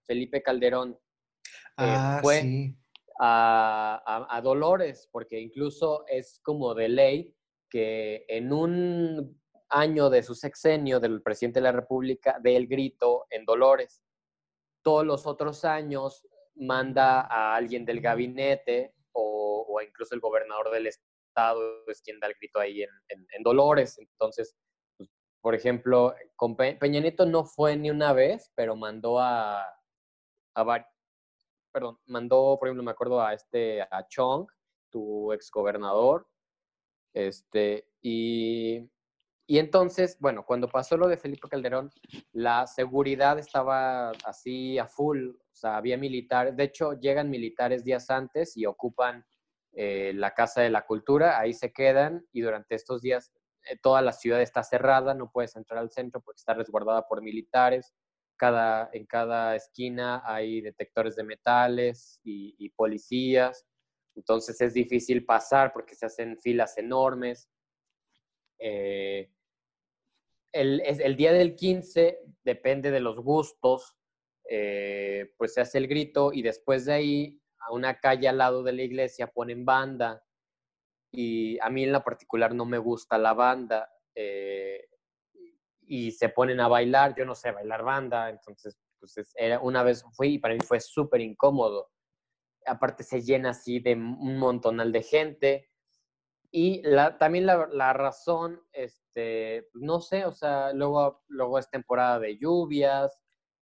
Felipe Calderón eh, ah, fue a, a, Dolores, porque incluso es como de ley que en un año de su sexenio del presidente de la República dé el grito en Dolores. Todos los otros años manda a alguien del gabinete incluso el gobernador del estado es quien da el grito ahí en, Dolores. Entonces, pues, por ejemplo, con no fue ni una vez, pero mandó a, a perdón, mandó, por ejemplo, me acuerdo a este, a Chong, tu exgobernador, este, y, y entonces, bueno, cuando pasó lo de Felipe Calderón, la seguridad estaba así a full, o sea, había militares, de hecho, llegan militares días antes y ocupan eh, la Casa de la Cultura, ahí se quedan y durante estos días eh, toda la ciudad está cerrada, no puedes entrar al centro porque está resguardada por militares. Cada, en cada esquina hay detectores de metales y, policías. Entonces es difícil pasar porque se hacen filas enormes. Eh, el, el, día del 15 depende de los gustos, eh, pues se hace el grito y después de ahí a una calle al lado de la iglesia ponen banda y a mí en la particular no me gusta la banda eh, y se ponen a bailar, yo no sé bailar banda, entonces pues era, una vez fui y para mí fue súper incómodo. Aparte se llena así de un montonal de gente y la, también la, la, razón, este, no sé, o sea, luego, luego es temporada de lluvias,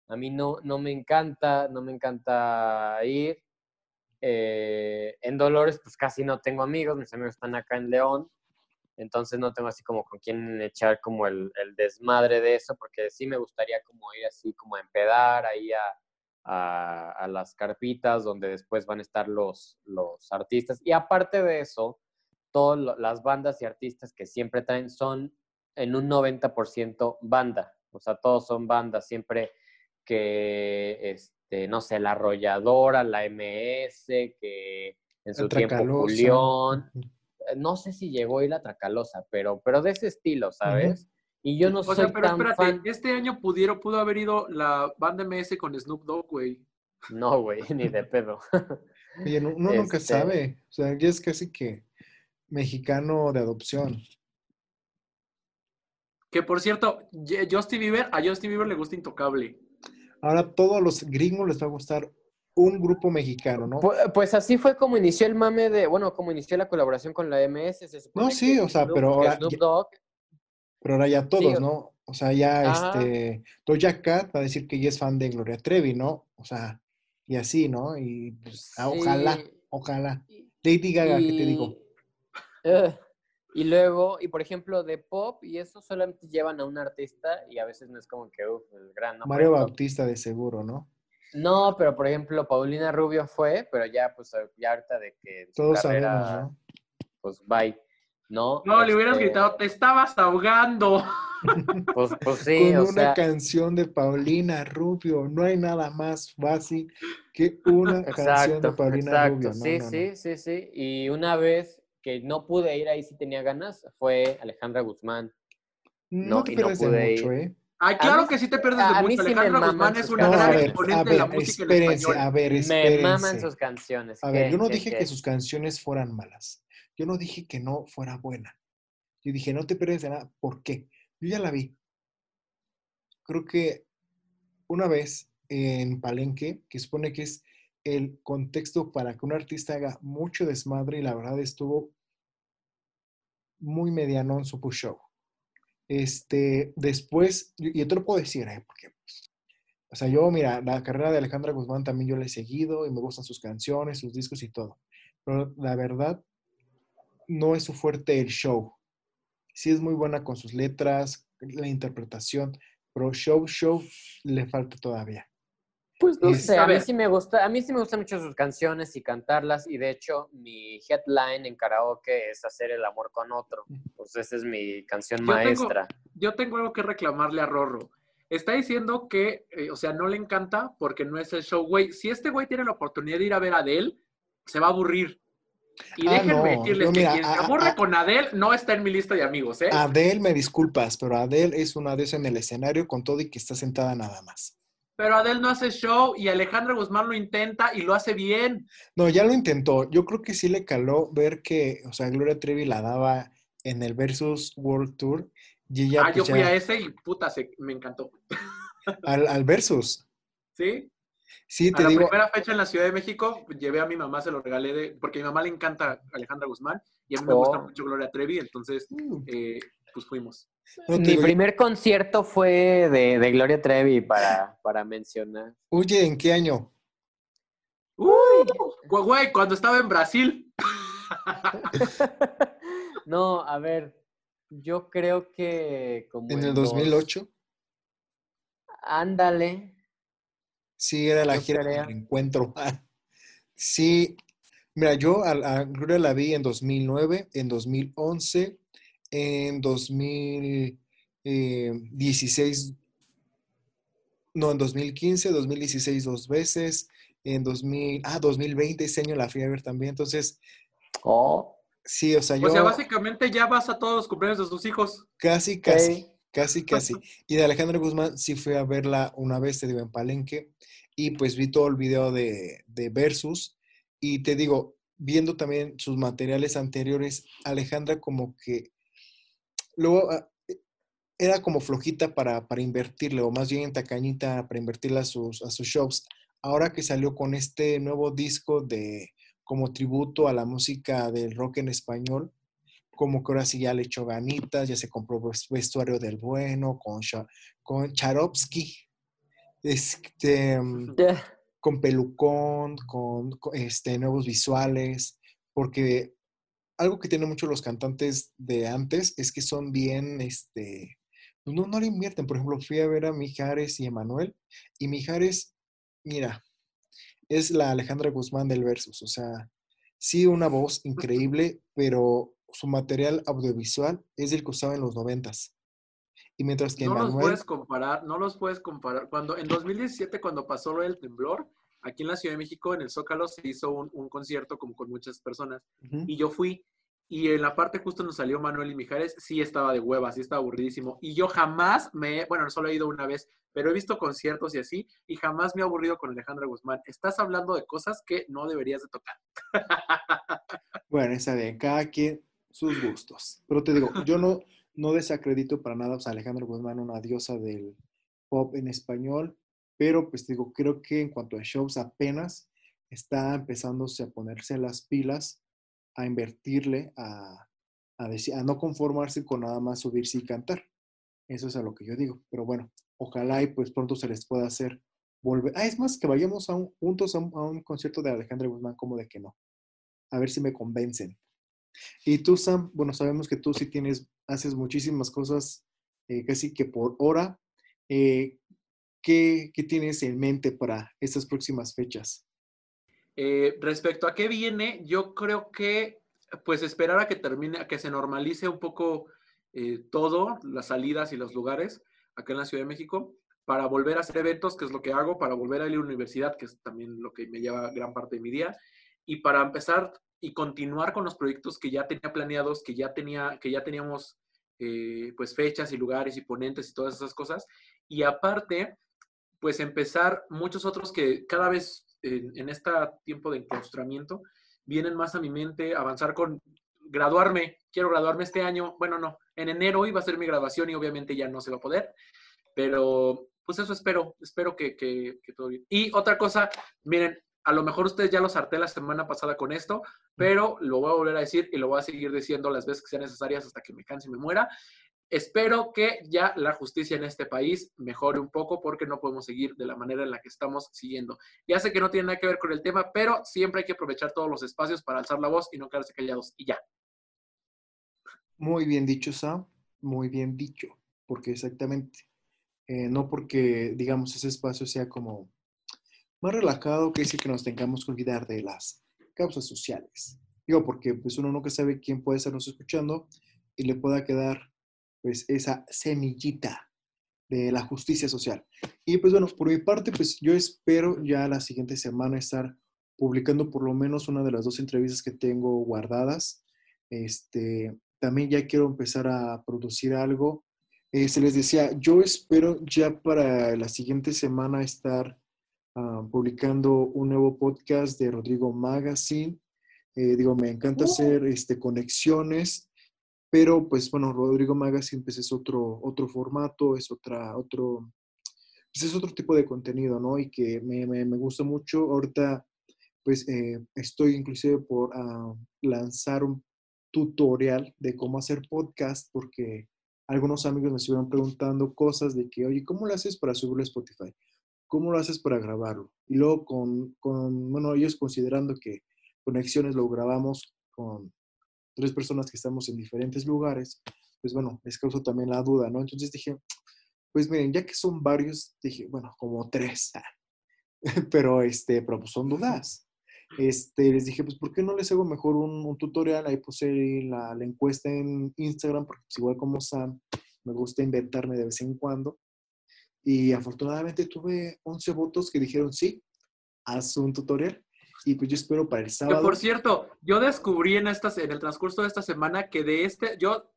a mí no, no me encanta, no me encanta ir. Eh, en Dolores, pues casi no tengo amigos, mis amigos están acá en León, entonces no tengo así como con quién echar como el, desmadre de eso, porque sí me gustaría como ir así como a empedar ahí a, a, a, las carpitas donde después van a estar los, los artistas. Y aparte de eso, todas las bandas y artistas que siempre traen son en un 90% banda, o sea, todos son bandas, siempre que este, no sé, la arrolladora, la MS, que en su tiempo Julión. Eh, no sé si llegó ahí la Tracalosa, pero, pero de ese estilo, ¿sabes? Y yo no sé soy pero espérate, este año pudieron, pudo haber ido la banda MS con Snoop Dogg, güey. No, güey, ni de pedo. Oye, uno nunca este sabe. O sea, ya es casi que mexicano de adopción. Que por cierto, Justin Bieber, a Justin Bieber le gusta Intocable. Ahora todos los gringos les va a gustar un grupo mexicano, ¿no? Pues, así fue como inició el mame de, bueno, como inició la colaboración con la MS. no, sí, o sea, pero ahora. pero ahora ya todos, ¿no? O sea, ya este. Doja Cat va a decir que ella es fan de Gloria Trevi, ¿no? O sea, y así, ¿no? Y pues, ah, ojalá, ojalá. Lady Gaga, ¿qué te digo? Y luego, y por ejemplo, de pop, y eso solamente llevan a un artista y a veces no es como que, uff, el gran. ¿no? Mario Bautista de seguro, ¿no? No, pero por ejemplo, Paulina Rubio fue, pero ya, pues, ya ahorita de que su Todos carrera, sabemos, ¿no? pues, bye. ¿No? No, le hubieras este gritado, te estabas ahogando. Pues, pues sí, Con una canción de Paulina Rubio, no hay nada más fácil que una canción de Paulina Rubio. sí, sí, sí, sí. Y una vez que no pude ir ahí si tenía ganas fue Alejandra Guzmán. No, te pierdes de mucho, ¿eh? Ay, claro que sí te pierdes de mucho. Alejandra Guzmán es una gran exponente de la música en español. A ver, espérense. Me maman sus canciones. A ver, yo no dije que sus canciones fueran malas. Yo no dije que no fuera buena. Yo dije, no te pierdes de nada. ¿Por qué? Yo ya la vi. Creo que una vez en Palenque, que supone que es el contexto para que un artista haga mucho desmadre y la verdad estuvo muy mediano en su push show. Este, después, y te lo puedo decir, ¿eh? porque, o sea, yo, mira, la carrera de Alejandra Guzmán también yo la he seguido y me gustan sus canciones, sus discos y todo. Pero la verdad, no es su fuerte el show. Sí es muy buena con sus letras, la interpretación, pero show, show le falta todavía. Pues no sé, a mí sí me gusta, a mí sí me gustan mucho sus canciones y cantarlas y de hecho mi headline en karaoke es hacer el amor con otro. Pues esa es mi canción maestra. yo tengo algo que reclamarle a Rorro. Está diciendo que, eh, o sea, no le encanta porque no es el show, güey. Si este güey tiene la oportunidad de ir a ver a Adele, se va a aburrir. Y ah, déjenme decirles que quien se aburre con Adele no está en mi lista de amigos, ¿eh? Adele, me disculpas, pero Adele es una de esas en el escenario con todo y que está sentada nada más pero Adel no hace show y Alejandra Guzmán lo intenta y lo hace bien. No, ya lo intentó. Yo creo que sí le caló ver que, o sea, Gloria Trevi la daba en el Versus World Tour. Y ella, ah, yo pues, fui a ese y puta, se, me encantó. Al, Versus. Sí. Sí, te a digo. La primera fecha en la Ciudad de México, llevé a mi mamá, se lo regalé de, porque a mi mamá le encanta Alejandra Guzmán y a mí me gusta oh. mucho Gloria Trevi, entonces, mm. eh, pues fuimos. Mi primer concierto fue de, de Gloria Trevi para, para, mencionar. Oye, ¿en qué año? Uy, güey, cuando estaba en Brasil. no, a ver, yo creo que como en el 2008. Ándale. Sí, era la gira del encuentro. sí, mira, yo a, a Gloria la vi en 2009, en 2011 en 2016, no, en 2015, 2016 dos veces, en 2000, ah, 2020, ese año la fui a ver también, entonces... Oh. Sí, o sea, yo... O sea, básicamente ya vas a todos los cumpleaños de sus hijos. Casi, casi, casi, casi. Y de Alejandro Guzmán sí fui a verla una vez, te digo, en Palenque, y pues vi todo el video de, de Versus, y te digo, viendo también sus materiales anteriores, Alejandra como que luego ah, era como flojita para, para invertirle, o más bien tacañita para invertirle a sus, a sus shows. Ahora que salió con este nuevo disco de como tributo a la música del rock en español, como que ahora sí ya le echó ganitas, ya se compró vestuario del bueno, con, con Charovsky, este, mm, con pelucón, con, este, nuevos visuales, porque algo que tienen mucho los cantantes de antes es que son bien, este, pues no, no le invierten. Por ejemplo, fui a ver a Mijares y Emanuel, y Mijares, mira, es la Alejandra Guzmán del Versus. O sea, sí, una voz increíble, pero su material audiovisual es el que usaba en los noventas. Y mientras que no los puedes comparar, no los puedes comparar. Cuando en 2017, cuando pasó lo del temblor, aquí en la Ciudad de México, en el Zócalo, se hizo un, concierto como con muchas personas. Y yo fui y en la parte justo nos salió Manuel y Mijares, sí estaba de hueva, sí estaba aburridísimo. Y yo jamás me, bueno, solo he ido una vez, pero he visto conciertos y así, y jamás me he aburrido con Alejandra Guzmán. Estás hablando de cosas que no deberías de tocar. Bueno, esa de cada quien sus gustos. Pero te digo, yo no, no desacredito para nada a Alejandra Guzmán, una diosa del pop en español, pero pues digo, creo que en cuanto a shows apenas está empezándose a ponerse las pilas a invertirle, a, a, decir, a no conformarse con nada más subirse y cantar. Eso es a lo que yo digo. Pero bueno, ojalá y pues pronto se les pueda hacer volver. Ah, es más, que vayamos juntos a un, concierto de Alejandra Guzmán, como de que no. A ver si me convencen. Y tú, Sam, bueno, sabemos que tú sí tienes, haces muchísimas cosas eh, casi que por hora. Eh, ¿qué, ¿Qué tienes en mente para estas próximas fechas? Eh, respecto a qué viene, yo creo que pues esperar a que termine, a que se normalice un poco eh, todo, las salidas y los lugares acá en la Ciudad de México, para volver a hacer eventos, que es lo que hago, para volver a ir a la universidad, que es también lo que me lleva gran parte de mi día, y para empezar y continuar con los proyectos que ya tenía planeados, que ya, tenía, que ya teníamos eh, pues fechas y lugares y ponentes y todas esas cosas. Y aparte, pues empezar muchos otros que cada vez en, este tiempo de enclaustramiento, vienen más a mi mente avanzar con graduarme, quiero graduarme este año, bueno, no, en enero iba a ser mi graduación y obviamente ya no se va a poder, pero pues eso espero, espero que, que, todo bien. Y otra cosa, miren, a lo mejor ustedes ya los harté la semana pasada con esto, pero lo voy a volver a decir y lo voy a seguir diciendo las veces que sean necesarias hasta que me canse y me muera. Espero que ya la justicia en este país mejore un poco porque no podemos seguir de la manera en la que estamos siguiendo. Ya sé que no tiene nada que ver con el tema, pero siempre hay que aprovechar todos los espacios para alzar la voz y no quedarse callados y ya. Muy bien dicho, Sam. Muy bien dicho. Porque exactamente, eh, no porque, digamos, ese espacio sea como más relajado que decir que nos tengamos que olvidar de las causas sociales. Digo, porque pues uno nunca sabe quién puede estarnos escuchando y le pueda quedar pues esa semillita de la justicia social. Y pues bueno, por mi parte, pues yo espero ya la siguiente semana estar publicando por lo menos una de las dos entrevistas que tengo guardadas. Este, también ya quiero empezar a producir algo. Eh, se les decía, yo espero ya para la siguiente semana estar ah, publicando un nuevo podcast de Rodrigo Magazine. Eh, digo, me encanta uh. hacer este, conexiones pero pues bueno, Rodrigo Magazine pues es otro, otro formato, es otra, otro, pues es otro tipo de contenido, ¿no? Y que me, me, me gusta mucho. Ahorita pues eh, estoy inclusive por ah, lanzar un tutorial de cómo hacer podcast porque algunos amigos me estuvieron preguntando cosas de que, oye, ¿cómo lo haces para subirlo a Spotify? ¿Cómo lo haces para grabarlo? Y luego con, con bueno, ellos considerando que conexiones lo grabamos con tres personas que estamos en diferentes lugares, pues bueno, les causó también la duda, ¿no? Entonces dije, pues miren, ya que son varios, dije, bueno, como tres, pero este, pero pues son dudas. este, les dije, pues, ¿por qué no les hago mejor un, tutorial? Ahí puse la, la, encuesta en Instagram, porque pues, igual como Sam, me gusta inventarme de vez en cuando. Y afortunadamente tuve 11 votos que dijeron, sí, haz un tutorial. Y pues yo espero para el sábado. Que por cierto, yo descubrí en, estas, en el transcurso de esta semana que de este, yo,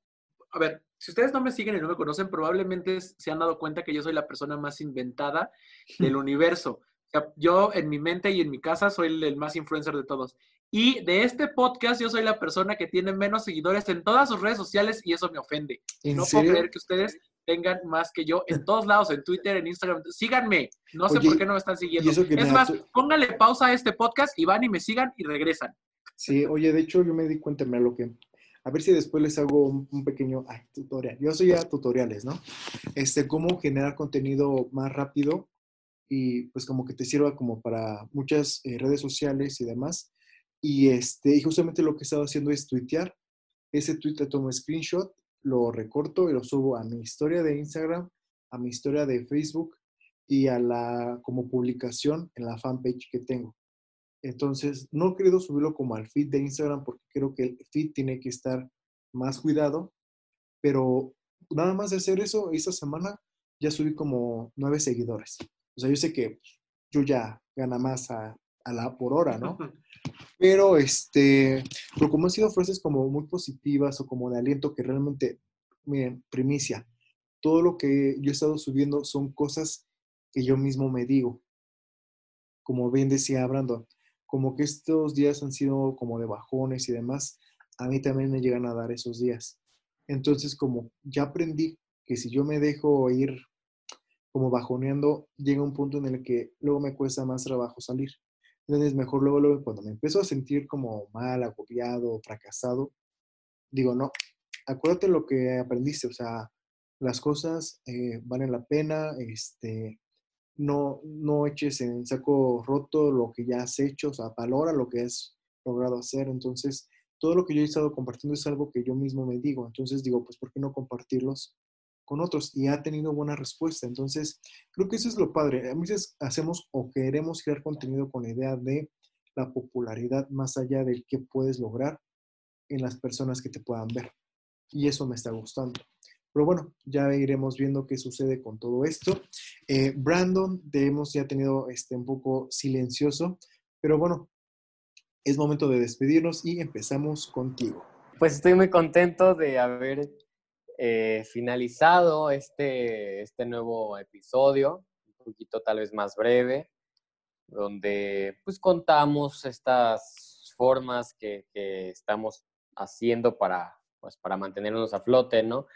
a ver, si ustedes no me siguen y no me conocen, probablemente se han dado cuenta que yo soy la persona más inventada del universo. yo en mi mente y en mi casa soy el, más influencer de todos. Y de este podcast yo soy la persona que tiene menos seguidores en todas sus redes sociales y eso me ofende. No puedo creer que ustedes tengan más que yo en todos lados, en Twitter, en Instagram. Síganme. No sé por qué no me están siguiendo. Es más, pónganle pausa a este podcast y van y me sigan y regresan. Sí, oye, de hecho yo me di cuenta, de lo que... A ver si después les hago un, pequeño tutorial. Yo soy ya tutoriales, ¿no? Este, cómo generar contenido más rápido y pues como que te sirva como para muchas eh, redes sociales y demás. Y, este, y justamente lo que he estado haciendo es tuitear. Ese tweet le tomo screenshot lo recorto y lo subo a mi historia de Instagram, a mi historia de Facebook y a la como publicación en la fanpage que tengo. Entonces, no he querido subirlo como al feed de Instagram porque creo que el feed tiene que estar más cuidado, pero nada más de hacer eso, esta semana ya subí como nueve seguidores. O sea, yo sé que yo ya gana más a, a la por hora, ¿no? Pero, este, pero como han sido frases como muy positivas o como de aliento que realmente, miren, primicia, todo lo que yo he estado subiendo son cosas que yo mismo me digo. Como bien decía Brandon, como que estos días han sido como de bajones y demás, a mí también me llegan a dar esos días. Entonces, como ya aprendí que si yo me dejo ir como bajoneando, llega un punto en el que luego me cuesta más trabajo salir. Entonces, mejor luego, luego, cuando me empiezo a sentir como mal, agobiado, fracasado, digo, no, acuérdate lo que aprendiste, o sea, las cosas eh, valen la pena, este, no, no eches en saco roto lo que ya has hecho, o sea, valora lo que has logrado hacer. Entonces, todo lo que yo he estado compartiendo es algo que yo mismo me digo. Entonces digo, pues, ¿por qué no compartirlos con otros y ha tenido buena respuesta. Entonces, creo que eso es lo padre. A veces hacemos o queremos crear contenido con la idea de la popularidad más allá del que puedes lograr en las personas que te puedan ver. Y eso me está gustando. Pero bueno, ya iremos viendo qué sucede con todo esto. Eh, Brandon, te hemos ya tenido este, un poco silencioso, pero bueno, es momento de despedirnos y empezamos contigo. Pues estoy muy contento de haber eh, finalizado este, este nuevo episodio, un poquito tal vez más breve, donde pues contamos estas formas que, estamos haciendo para, pues, para mantenernos a flote, ¿no?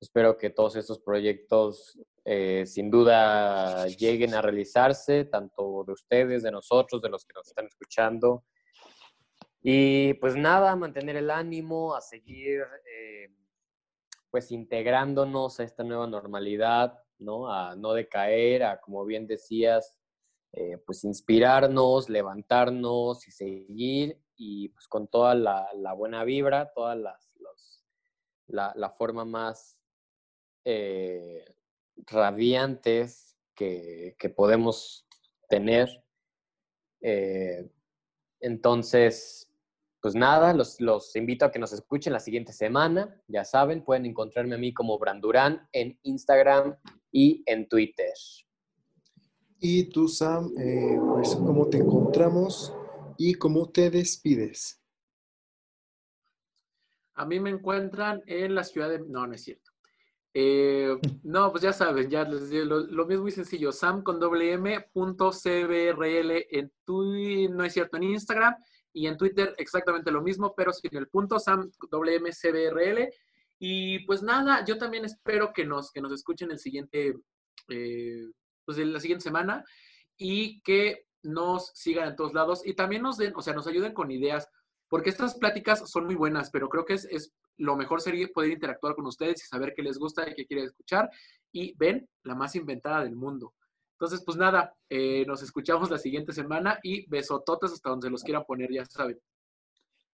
Espero que todos estos proyectos eh, sin duda lleguen a realizarse, tanto de ustedes, de nosotros, de los que nos están escuchando. Y pues nada, mantener el ánimo, a seguir eh, pues integrándonos a esta nueva normalidad, ¿no? A no decaer, a, como bien decías, eh, pues inspirarnos, levantarnos y seguir y pues con toda la, buena vibra, todas las, la, forma más eh, radiantes que, podemos tener. Eh, entonces, pues nada, los, invito a que nos escuchen la siguiente semana. Ya saben, pueden encontrarme a mí como Brandurán en Instagram y en Twitter. Y tú, Sam, eh, pues, ¿cómo te encontramos y cómo te despides? A mí me encuentran en la ciudad de... No, no es cierto. Eh, no, pues ya saben, ya les digo, lo, mismo muy sencillo. Sam con doble M punto CBRL en Twitter, no es cierto, en Instagram y en Twitter exactamente lo mismo, pero sin el punto Sam WMCBRL. Y pues nada, yo también espero que nos, que nos escuchen el siguiente, eh, pues la siguiente semana y que nos sigan en todos lados y también nos den, o sea, nos ayuden con ideas, porque estas pláticas son muy buenas, pero creo que es, es lo mejor sería poder interactuar con ustedes y saber qué les gusta y qué quieren escuchar. Y ven, la más inventada del mundo. Entonces, pues nada, eh, nos escuchamos la siguiente semana y besototes hasta donde los quieran poner, ya saben.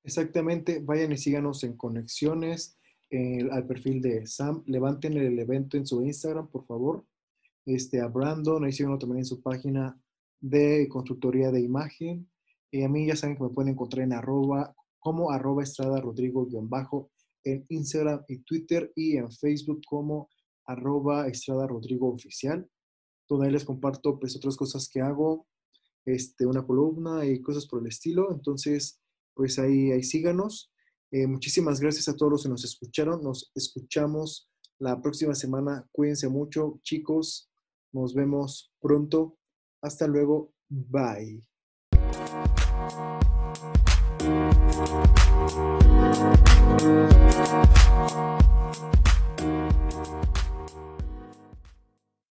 Exactamente, vayan y síganos en conexiones al perfil de Sam. Levanten el evento en su Instagram, por favor. Este, a Brandon, ahí síganlo también en su página de constructoría de imagen. a mí ya saben que me pueden encontrar en arroba, como arroba estrada rodrigo-bajo en Instagram y Twitter y en Facebook como arroba estrada rodrigo oficial donde les comparto pues otras cosas que hago, este, una columna y cosas por el estilo. Entonces, pues ahí, ahí síganos. Eh, muchísimas gracias a todos los que nos escucharon. Nos escuchamos la próxima semana. Cuídense mucho, chicos. Nos vemos pronto. Hasta luego. Bye.